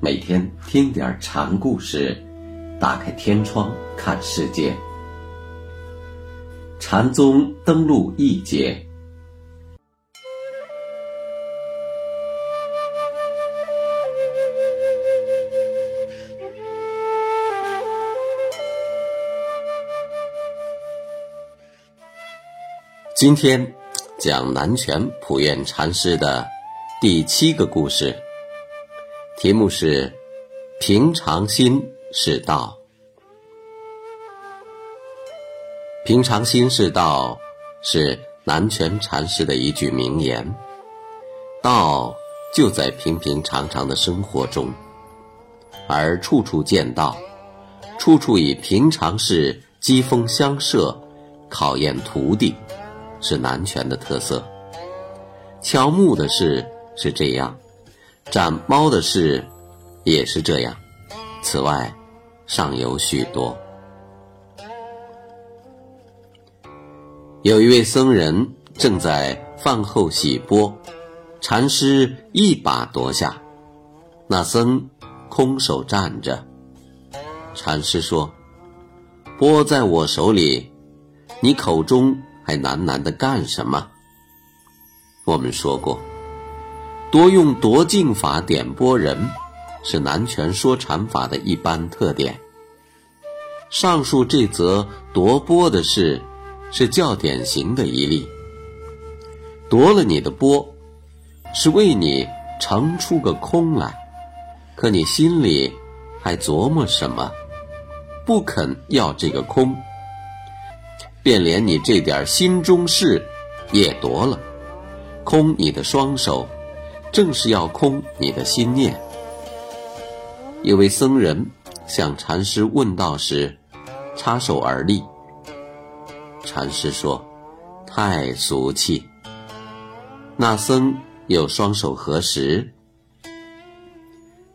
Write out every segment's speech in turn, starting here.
每天听点禅故事，打开天窗看世界。禅宗登陆一节。今天讲南泉普愿禅师的第七个故事，题目是“平常心是道”。平常心是道，是南泉禅师的一句名言。道就在平平常常的生活中，而处处见道，处处以平常事机锋相射，考验徒弟。是南拳的特色。乔木的事是这样，斩猫的事也是这样。此外，尚有许多。有一位僧人正在饭后洗钵，禅师一把夺下，那僧空手站着。禅师说：“钵在我手里，你口中。”还喃喃的干什么？我们说过，多用夺净法点拨人，是南拳说禅法的一般特点。上述这则夺钵的事，是较典型的一例。夺了你的钵，是为你盛出个空来，可你心里还琢磨什么？不肯要这个空。便连你这点心中事也夺了，空你的双手，正是要空你的心念。有位僧人向禅师问道时，插手而立。禅师说：“太俗气。”那僧又双手合十。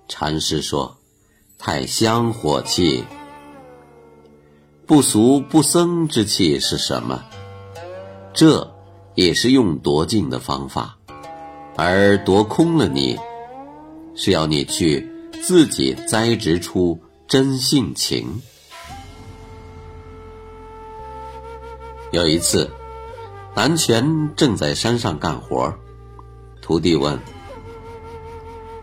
禅师说：“太香火气。”不俗不僧之气是什么？这也是用夺净的方法，而夺空了你，是要你去自己栽植出真性情。有一次，南泉正在山上干活，徒弟问：“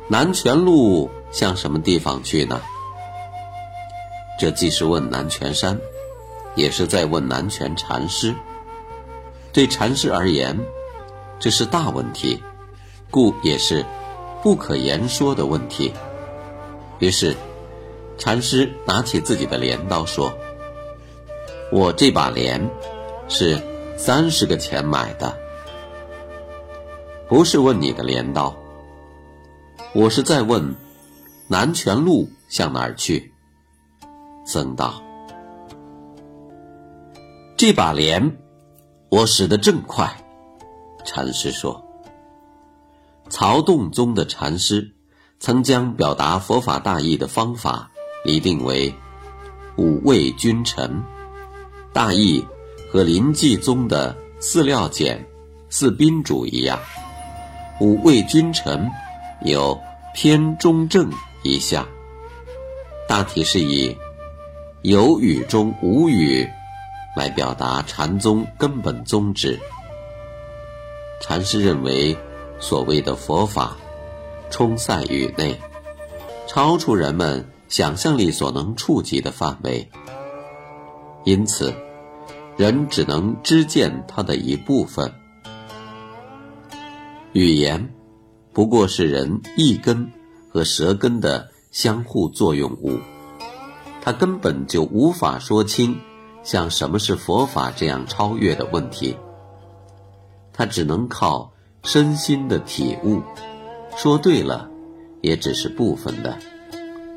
南泉路向什么地方去呢？”这既是问南泉山，也是在问南泉禅师。对禅师而言，这是大问题，故也是不可言说的问题。于是，禅师拿起自己的镰刀说：“我这把镰是三十个钱买的，不是问你的镰刀。我是在问南泉路向哪儿去。”僧道：“这把镰，我使得正快。”禅师说：“曹洞宗的禅师曾将表达佛法大义的方法拟定为五味君臣，大义和临济宗的四料简、四宾主一样。五味君臣有偏中正一项，大体是以。”有语中无语，来表达禅宗根本宗旨。禅师认为，所谓的佛法，充塞于内，超出人们想象力所能触及的范围，因此，人只能知见它的一部分。语言，不过是人意根和舌根的相互作用物。它根本就无法说清像什么是佛法这样超越的问题，他只能靠身心的体悟，说对了，也只是部分的，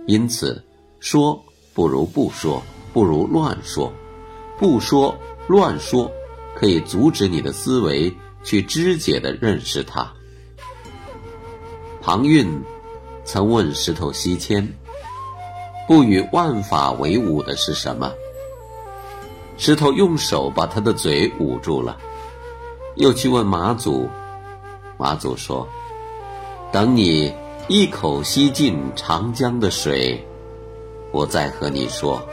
因此说不如不说，不如乱说，不说乱说可以阻止你的思维去肢解的认识它。庞蕴曾问石头西迁。不与万法为伍的是什么？石头用手把他的嘴捂住了，又去问马祖。妈祖说：“等你一口吸尽长江的水，我再和你说。